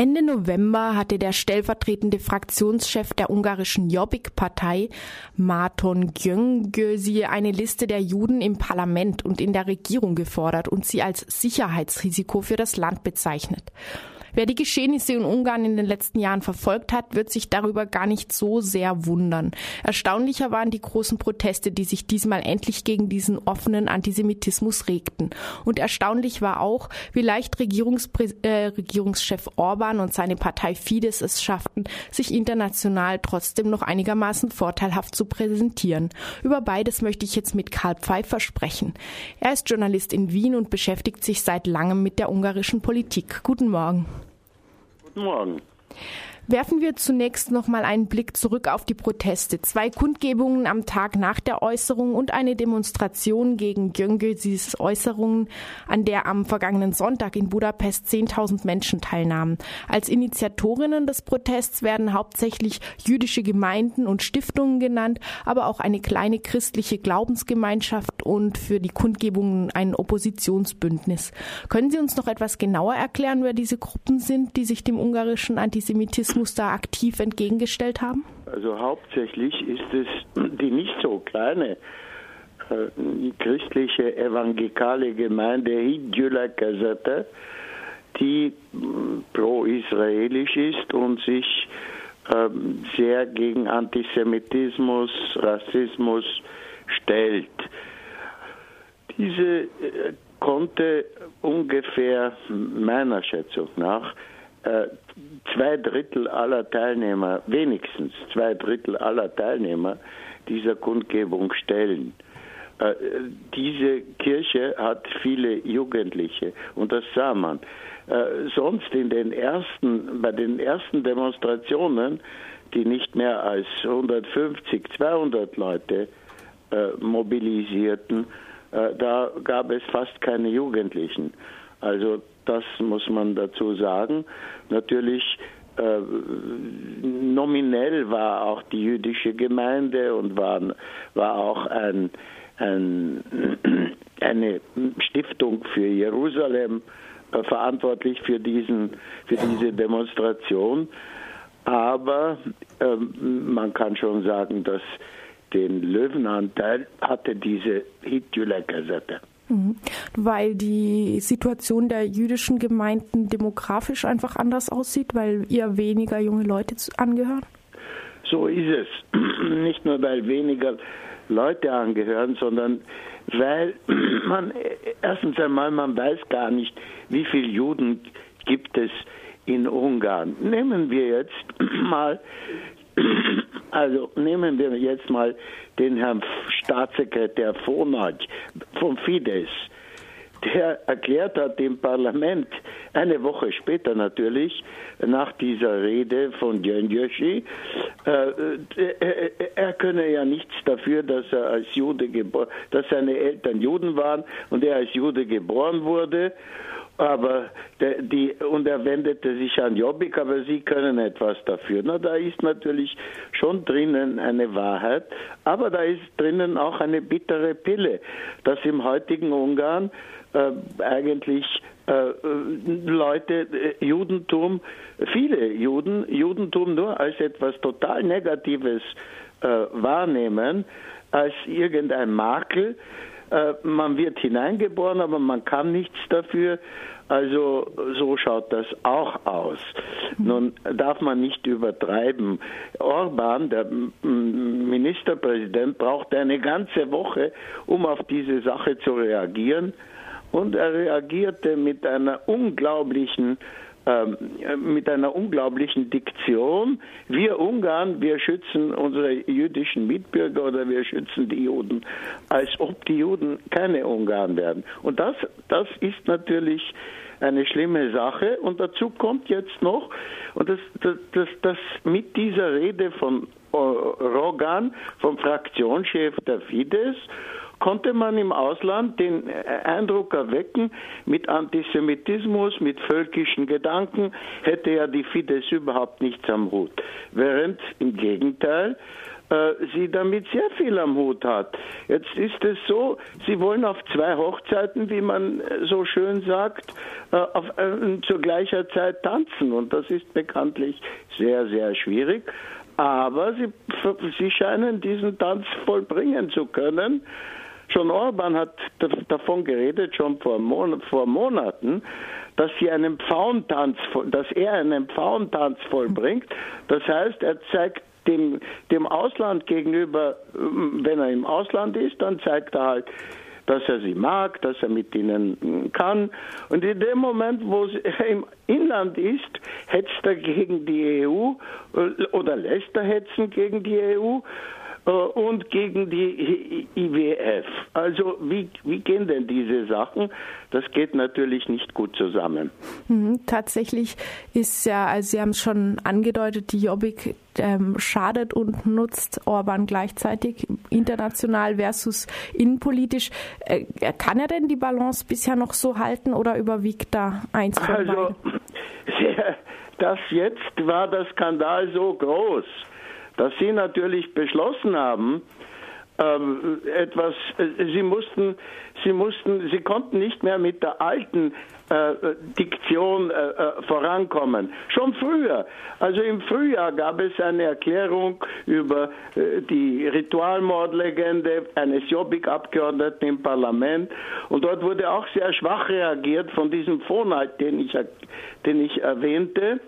Ende November hatte der stellvertretende Fraktionschef der ungarischen Jobbik-Partei, Marton Gyöngyösi, eine Liste der Juden im Parlament und in der Regierung gefordert und sie als Sicherheitsrisiko für das Land bezeichnet. Wer die Geschehnisse in Ungarn in den letzten Jahren verfolgt hat, wird sich darüber gar nicht so sehr wundern. Erstaunlicher waren die großen Proteste, die sich diesmal endlich gegen diesen offenen Antisemitismus regten. Und erstaunlich war auch, wie leicht Regierungsprä äh, Regierungschef Orban und seine Partei Fidesz es schafften, sich international trotzdem noch einigermaßen vorteilhaft zu präsentieren. Über beides möchte ich jetzt mit Karl Pfeiffer sprechen. Er ist Journalist in Wien und beschäftigt sich seit langem mit der ungarischen Politik. Guten Morgen. Guten Morgen. Werfen wir zunächst noch mal einen Blick zurück auf die Proteste. Zwei Kundgebungen am Tag nach der Äußerung und eine Demonstration gegen Gyöngyösis Äußerungen, an der am vergangenen Sonntag in Budapest 10.000 Menschen teilnahmen. Als Initiatorinnen des Protests werden hauptsächlich jüdische Gemeinden und Stiftungen genannt, aber auch eine kleine christliche Glaubensgemeinschaft und für die Kundgebungen ein Oppositionsbündnis. Können Sie uns noch etwas genauer erklären, wer diese Gruppen sind, die sich dem ungarischen Antisemitismus Da aktiv entgegengestellt haben? Also hauptsächlich ist es die nicht so kleine äh, christliche evangelikale Gemeinde Hidjula Gazette, die äh, pro-israelisch ist und sich äh, sehr gegen Antisemitismus, Rassismus stellt. Diese äh, konnte ungefähr meiner Schätzung nach äh, zwei Drittel aller Teilnehmer, wenigstens zwei Drittel aller Teilnehmer dieser Kundgebung stellen. Äh, diese Kirche hat viele Jugendliche und das sah man. Äh, sonst in den ersten, bei den ersten Demonstrationen, die nicht mehr als 150, 200 Leute mobilisierten, da gab es fast keine Jugendlichen. Also das muss man dazu sagen. Natürlich äh, nominell war auch die jüdische Gemeinde und war, war auch ein, ein, eine Stiftung für Jerusalem äh, verantwortlich für, diesen, für diese Demonstration. Aber äh, man kann schon sagen, dass den Löwenanteil hatte diese Hitler-Kassette. Mhm. Weil die Situation der jüdischen Gemeinden demografisch einfach anders aussieht, weil ihr weniger junge Leute angehören? So ist es. Nicht nur, weil weniger Leute angehören, sondern weil man erstens einmal, man weiß gar nicht, wie viele Juden gibt es in Ungarn. Nehmen wir jetzt mal also nehmen wir jetzt mal den Herrn Staatssekretär Vonag vom Fidesz. Der erklärt hat dem Parlament, eine Woche später natürlich, nach dieser Rede von Gyöngyösi, äh, äh, er könne ja nichts dafür, dass er als Jude geboren, dass seine Eltern Juden waren und er als Jude geboren wurde aber der, die, und er wendete sich an Jobbik, aber sie können etwas dafür. Na, da ist natürlich schon drinnen eine Wahrheit, aber da ist drinnen auch eine bittere Pille, dass im heutigen Ungarn äh, eigentlich äh, Leute äh, Judentum, viele Juden, Judentum nur als etwas total Negatives äh, wahrnehmen, als irgendein Makel, äh, man wird hineingeboren, aber man kann nichts dafür. Also so schaut das auch aus. Nun darf man nicht übertreiben. Orban, der Ministerpräsident, brauchte eine ganze Woche, um auf diese Sache zu reagieren. Und er reagierte mit einer unglaublichen mit einer unglaublichen Diktion. Wir Ungarn, wir schützen unsere jüdischen Mitbürger oder wir schützen die Juden, als ob die Juden keine Ungarn werden. Und das, das ist natürlich eine schlimme Sache. Und dazu kommt jetzt noch, und das, das, das, das mit dieser Rede von Rogan, vom Fraktionschef der Fidesz, konnte man im Ausland den Eindruck erwecken, mit Antisemitismus, mit völkischen Gedanken hätte ja die Fidesz überhaupt nichts am Hut. Während im Gegenteil äh, sie damit sehr viel am Hut hat. Jetzt ist es so, sie wollen auf zwei Hochzeiten, wie man so schön sagt, äh, auf, äh, zur gleichen Zeit tanzen. Und das ist bekanntlich sehr, sehr schwierig. Aber sie, sie scheinen diesen Tanz vollbringen zu können. Schon Orban hat davon geredet, schon vor, Mon vor Monaten, dass sie einen Pfauentanz, dass er einen Pfauentanz vollbringt. Das heißt, er zeigt dem, dem Ausland gegenüber, wenn er im Ausland ist, dann zeigt er halt, dass er sie mag, dass er mit ihnen kann. Und in dem Moment, wo er im Inland ist, hetzt er gegen die EU äh, oder lässt er hetzen gegen die EU. Äh, und gegen die IWF. Also wie, wie gehen denn diese Sachen? Das geht natürlich nicht gut zusammen. Mhm, tatsächlich ist ja, also Sie haben es schon angedeutet, die Jobbik ähm, schadet und nutzt Orban gleichzeitig international versus innenpolitisch. Äh, kann er denn die Balance bisher noch so halten oder überwiegt da eins von also, beiden? Das jetzt war der Skandal so groß dass sie natürlich beschlossen haben, ähm, etwas, äh, sie mussten, sie mussten, sie konnten nicht mehr mit der alten äh, Diktion äh, äh, vorankommen. Schon früher, also im Frühjahr gab es eine Erklärung über äh, die Ritualmordlegende eines Jobbik-Abgeordneten im Parlament und dort wurde auch sehr schwach reagiert von diesem Vorhalt, den ich, den ich erwähnte.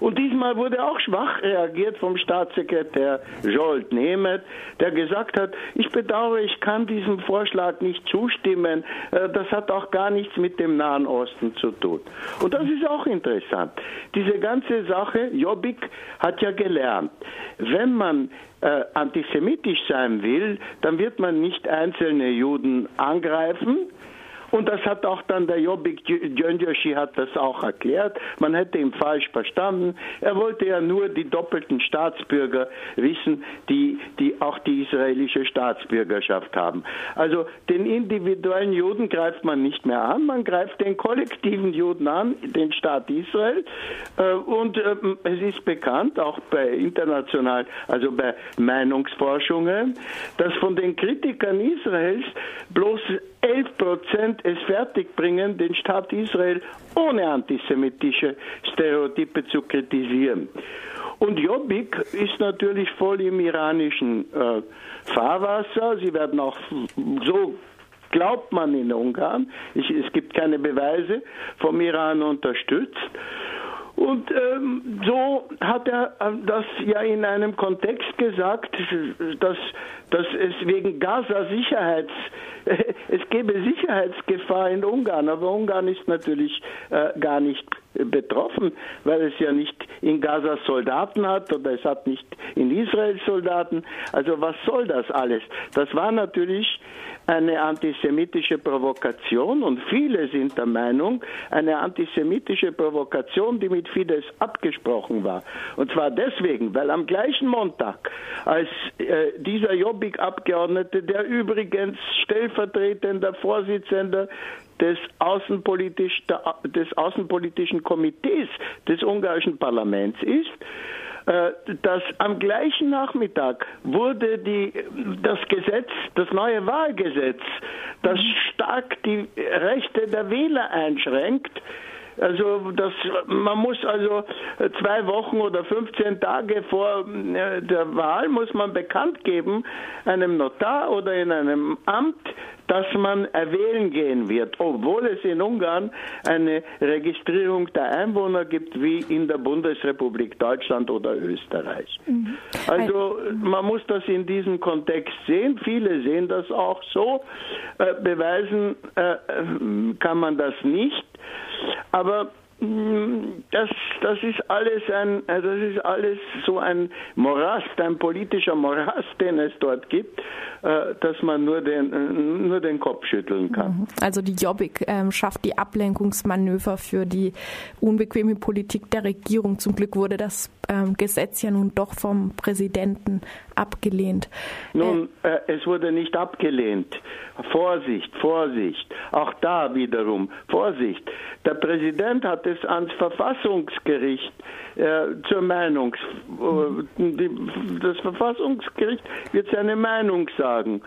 Und diesmal wurde auch schwach reagiert vom Staatssekretär Jolt Nemeth, der gesagt hat, ich bedauere, ich kann diesem Vorschlag nicht zustimmen. Äh, das hat auch gar nichts mit dem Nahen Osten zu tun. Und das ist auch interessant. Diese ganze Sache, Jobbik hat ja gelernt, wenn man äh, antisemitisch sein will, dann wird man nicht einzelne Juden angreifen, und das hat auch dann der Jobbik Gyöngyösi hat das auch erklärt. Man hätte ihn falsch verstanden. Er wollte ja nur die doppelten Staatsbürger wissen, die, die auch die israelische Staatsbürgerschaft haben. Also den individuellen Juden greift man nicht mehr an, man greift den kollektiven Juden an, den Staat Israel. Äh, und ähm, es ist bekannt, auch bei international, also bei Meinungsforschungen, dass von den Kritikern Israels bloß 11 Prozent es fertigbringen, den Staat Israel ohne antisemitische Stereotype zu kritisieren. Und Jobbik ist natürlich voll im iranischen äh, Fahrwasser. Sie werden auch so glaubt man in Ungarn. Ich, es gibt keine Beweise vom Iran unterstützt. Und ähm, so hat er äh, das ja in einem Kontext gesagt, dass, dass es wegen Gaza Sicherheits, es gäbe Sicherheitsgefahr in Ungarn, aber Ungarn ist natürlich äh, gar nicht betroffen, weil es ja nicht in Gaza Soldaten hat oder es hat nicht in Israel Soldaten. Also was soll das alles? Das war natürlich eine antisemitische Provokation und viele sind der Meinung, eine antisemitische Provokation, die mit Fidesz abgesprochen war. Und zwar deswegen, weil am gleichen Montag, als äh, dieser Jobbik-Abgeordnete, der übrigens stellvertretender Vorsitzender des, Außenpolitisch, des Außenpolitischen Komitees des ungarischen Parlaments ist, äh, dass am gleichen Nachmittag wurde die, das Gesetz, das neue Wahlgesetz, das stark die Rechte der Wähler einschränkt, also das, man muss also zwei Wochen oder 15 Tage vor äh, der Wahl muss man bekannt geben einem Notar oder in einem Amt, dass man erwählen gehen wird, obwohl es in Ungarn eine Registrierung der Einwohner gibt wie in der Bundesrepublik Deutschland oder Österreich. Mhm. Also man muss das in diesem Kontext sehen. Viele sehen das auch so. Äh, beweisen äh, kann man das nicht. Aber das, das ist alles ein, das ist alles so ein Morast, ein politischer Morast, den es dort gibt, äh, dass man nur den, nur den Kopf schütteln kann. Mhm. Also die Jobbik ähm, schafft die Ablenkungsmanöver für die unbequeme Politik der Regierung. Zum Glück wurde das ähm, Gesetz ja nun doch vom Präsidenten abgelehnt. Nun, äh, es wurde nicht abgelehnt. Vorsicht, Vorsicht. Auch da wiederum, Vorsicht. Der Präsident hat es ans Verfassungsgericht äh, zur Meinung, äh, die, das Verfassungsgericht wird seine Meinung sagen.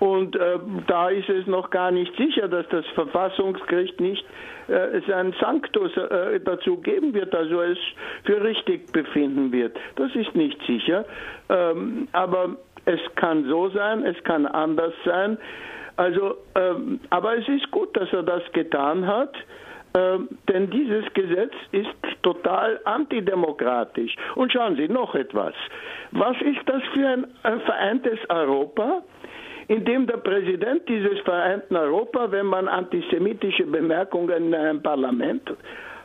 Und äh, da ist es noch gar nicht sicher, dass das Verfassungsgericht nicht äh, sein Sanctus äh, dazu geben wird, also es für richtig befinden wird. Das ist nicht sicher. Ähm, aber es kann so sein, es kann anders sein. Also, ähm, aber es ist gut, dass er das getan hat. Ähm, denn dieses Gesetz ist total antidemokratisch. Und schauen Sie noch etwas. Was ist das für ein, ein vereintes Europa? In dem der Präsident dieses vereinten Europa, wenn man antisemitische Bemerkungen in einem Parlament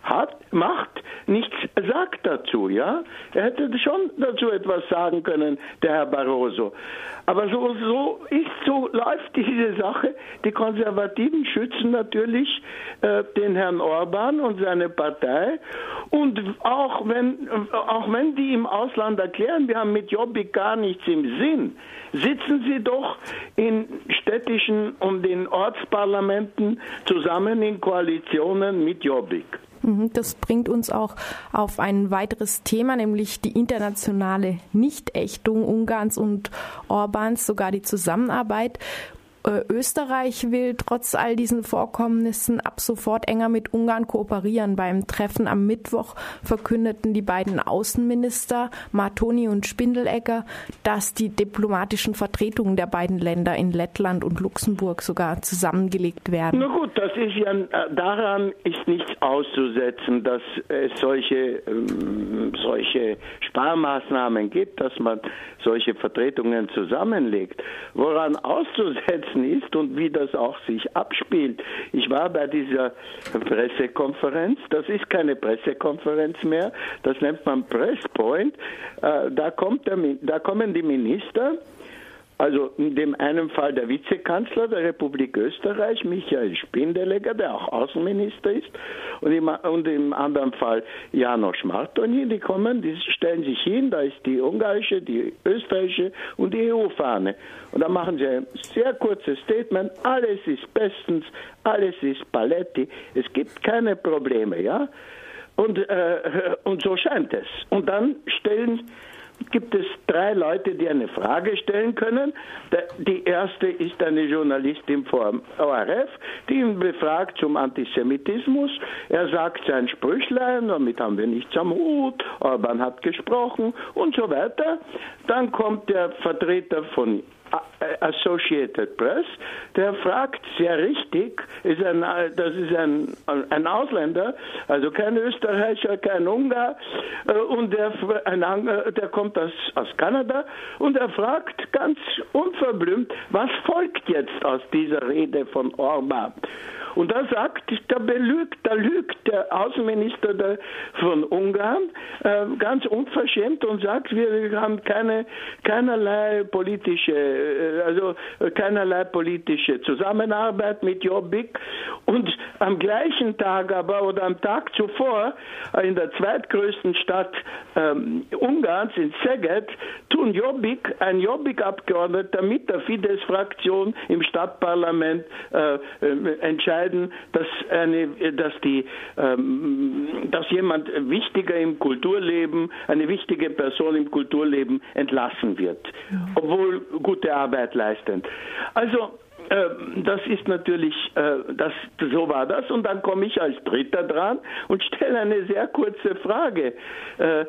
hat, macht, nichts sagt dazu, ja. Er hätte schon dazu etwas sagen können, der Herr Barroso. Aber so, so ist, so läuft diese Sache. Die Konservativen schützen natürlich äh, den Herrn Orban und seine Partei. Und auch wenn, auch wenn die im Ausland erklären, wir haben mit Jobbik gar nichts im Sinn, sitzen sie doch in städtischen und in Ortsparlamenten zusammen in Koalitionen mit Jobbik. Mhm, das bringt uns auch auf ein weiteres Thema, nämlich die internationale Nichtächtung Ungarns und Orbans, sogar die Zusammenarbeit. Äh, Österreich will trotz all diesen Vorkommnissen ab sofort enger mit Ungarn kooperieren. Beim Treffen am Mittwoch verkündeten die beiden Außenminister Martoni und Spindelegger, dass die diplomatischen Vertretungen der beiden Länder in Lettland und Luxemburg sogar zusammengelegt werden. Na gut, das ist ja daran ist nichts auszusetzen, dass es solche ähm, solche Sparmaßnahmen gibt, dass man solche Vertretungen zusammenlegt. Woran auszusetzen gewesen ist und wie das auch sich abspielt. Ich war bei dieser Pressekonferenz, das ist keine Pressekonferenz mehr, das nennt man Presspoint, äh, da, kommt der, da kommen die Minister, also in dem einen Fall der Vizekanzler der Republik Österreich, Michael Spindelegger, der auch Außenminister ist, und im, und im anderen Fall Janosch Martoni, die kommen, die stellen sich hin, da ist die ungarische, die österreichische und die EU-Fahne. Und dann machen sie ein sehr kurzes Statement, alles ist bestens, alles ist Paletti, es gibt keine Probleme, ja. Und, äh, und so scheint es. Und dann stellen gibt es drei Leute, die eine Frage stellen können. Die erste ist eine Journalistin vom ORF, die ihn befragt zum Antisemitismus. Er sagt sein Sprüchlein, damit haben wir nichts am Hut, Orban hat gesprochen und so weiter. Dann kommt der Vertreter von Associated Press, der fragt sehr richtig, ist ein, das ist ein, ein Ausländer, also kein Österreicher, kein Ungar, äh, und der, ein, der kommt aus, aus Kanada und er fragt ganz unverblümt, was folgt jetzt aus dieser Rede von Orban? Und da sagt, da belügt, da lügt der Außenminister der, von Ungarn äh, ganz unverschämt und sagt, wir haben keine, keinerlei politische, äh, also keinerlei politische Zusammenarbeit mit Jobbik. Und am gleichen Tag aber oder am Tag zuvor in der zweitgrößten Stadt ähm, Ungarns, in Szeged, tun Jobbik, ein Jobbik-Abgeordneter mit der Fidesz-Fraktion im Stadtparlament äh, äh entscheiden, dass, eine, dass, die, ähm, dass jemand wichtiger im Kulturleben, eine wichtige Person im Kulturleben entlassen wird, ja. obwohl gute Arbeit leistet. Also ähm, das ist natürlich, äh, das, so war das. Und dann komme ich als Dritter dran und stelle eine sehr kurze Frage. Äh,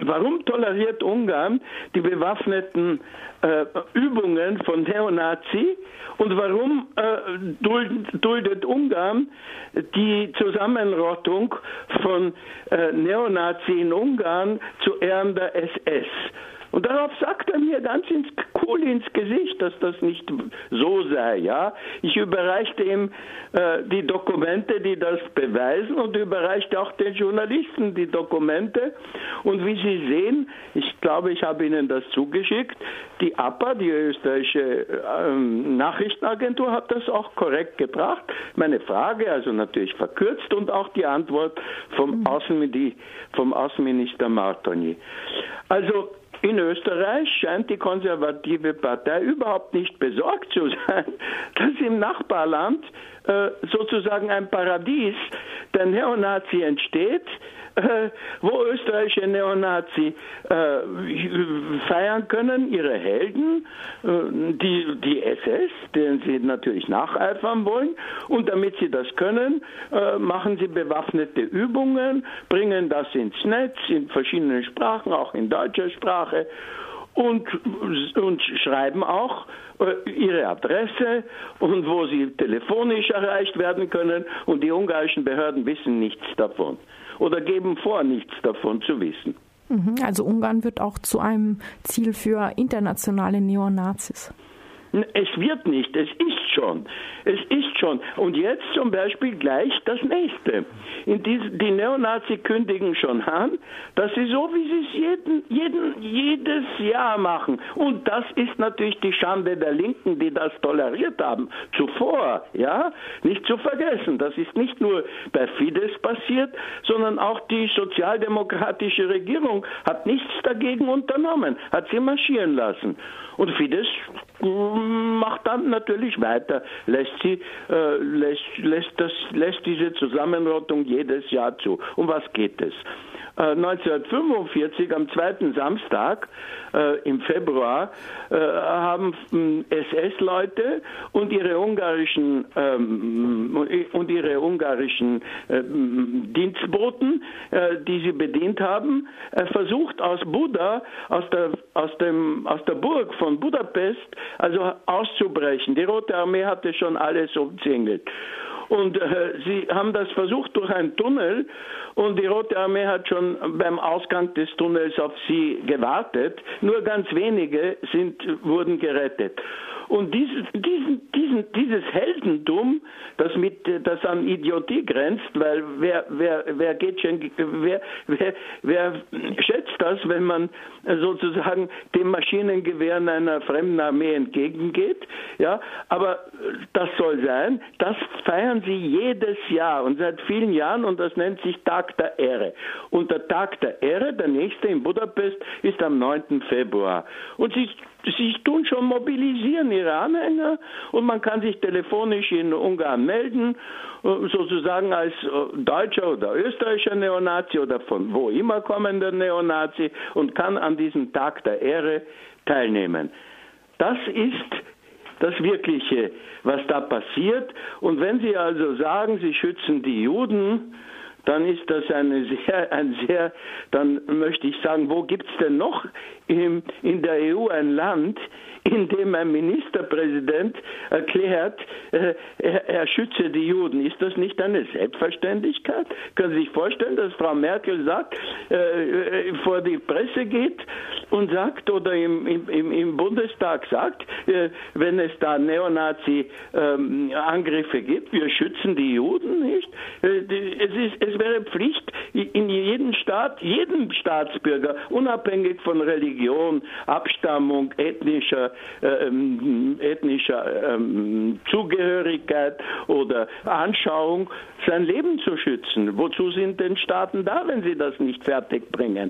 warum toleriert Ungarn die bewaffneten äh, Übungen von Neonazi und warum duldet Ungarn die Zusammenrottung von Neonazi in Ungarn zu Ehren der SS? Und darauf sagt er mir ganz ins, cool ins Gesicht, dass das nicht so sei. Ja, ich überreichte ihm äh, die Dokumente, die das beweisen, und überreichte auch den Journalisten die Dokumente. Und wie Sie sehen, ich glaube, ich habe Ihnen das zugeschickt. Die APA, die österreichische äh, Nachrichtenagentur, hat das auch korrekt gebracht. Meine Frage, also natürlich verkürzt, und auch die Antwort vom, Außenminister, vom Außenminister Martoni. Also in Österreich scheint die konservative Partei überhaupt nicht besorgt zu sein, dass im Nachbarland äh, sozusagen ein Paradies der Neonazi entsteht, äh, wo österreichische Neonazi äh, feiern können, ihre Helden, äh, die, die SS, denen sie natürlich nacheifern wollen. Und damit sie das können, äh, machen sie bewaffnete Übungen, bringen das ins Netz in verschiedenen Sprachen, auch in deutscher Sprache. Und, und schreiben auch äh, ihre Adresse und wo sie telefonisch erreicht werden können. Und die ungarischen Behörden wissen nichts davon oder geben vor, nichts davon zu wissen. Mhm, also Ungarn wird auch zu einem Ziel für internationale Neonazis. Es wird nicht, es ist schon. Es ist schon. Und jetzt zum Beispiel gleich das nächste. Dies, die Neonazi kündigen schon an, dass sie so, wie sie es jeden, jeden, jedes Jahr machen. Und das ist natürlich die Schande der Linken, die das toleriert haben. Zuvor, ja, nicht zu vergessen. Das ist nicht nur bei Fidesz passiert, sondern auch die sozialdemokratische Regierung hat nichts dagegen unternommen, hat sie marschieren lassen. Und Fidesz macht dann natürlich weiter, lässt sie, äh, lässt, lässt, das, lässt diese Zusammenrottung jedes Jahr zu. Um was geht es? 1945 äh, am zweiten Samstag äh, im Februar äh, haben SS-Leute und ihre ungarischen ähm, und ihre ungarischen äh, Dienstboten, äh, die sie bedient haben, versucht aus Buda, aus der aus dem aus der Burg von Budapest, also auszubrechen. Die Rote Armee hatte schon alles umzingelt. Und äh, sie haben das versucht durch einen Tunnel und die Rote Armee hat schon beim Ausgang des Tunnels auf sie gewartet. Nur ganz wenige sind, wurden gerettet. Und dieses, diesen, diesen, dieses Heldentum, das, mit, das an Idiotie grenzt, weil wer, wer, wer, geht schon, wer, wer, wer das, wenn man sozusagen dem Maschinengewehren einer fremden Armee entgegengeht? Ja, aber das soll sein. Das feiern sie jedes Jahr und seit vielen Jahren und das nennt sich Tag der Ehre. Und der Tag der Ehre, der nächste in Budapest, ist am 9. Februar. Und sie sie tun schon mobilisieren ihre Anhänger und man kann sich telefonisch in Ungarn melden, äh, sozusagen als äh, deutscher oder österreichischer Neonazi oder von wo immer kommender Neonazi und kann an diesem Tag der Ehre teilnehmen. Das ist das Wirkliche, was da passiert. Und wenn Sie also sagen, Sie schützen die Juden, dann ist das eine sehr, ein sehr, dann möchte ich sagen, wo gibt es denn noch in, in der EU ein Land, in dem ein Ministerpräsident erklärt, äh, er, er, schütze die Juden. Ist das nicht eine Selbstverständlichkeit? Können Sie sich vorstellen, dass Frau Merkel sagt, äh, äh vor die Presse geht und sagt oder im, im, im Bundestag sagt, wenn es da Neonazi-Angriffe ähm, gibt, wir schützen die Juden nicht? Es, ist, es wäre Pflicht in jedem Staat, jedem Staatsbürger, unabhängig von Religion, Abstammung, ethnischer, äh, ethnischer ähm, Zugehörigkeit oder Anschauung, sein Leben zu schützen. Wozu sind denn Staaten da, wenn sie das nicht fertigbringen?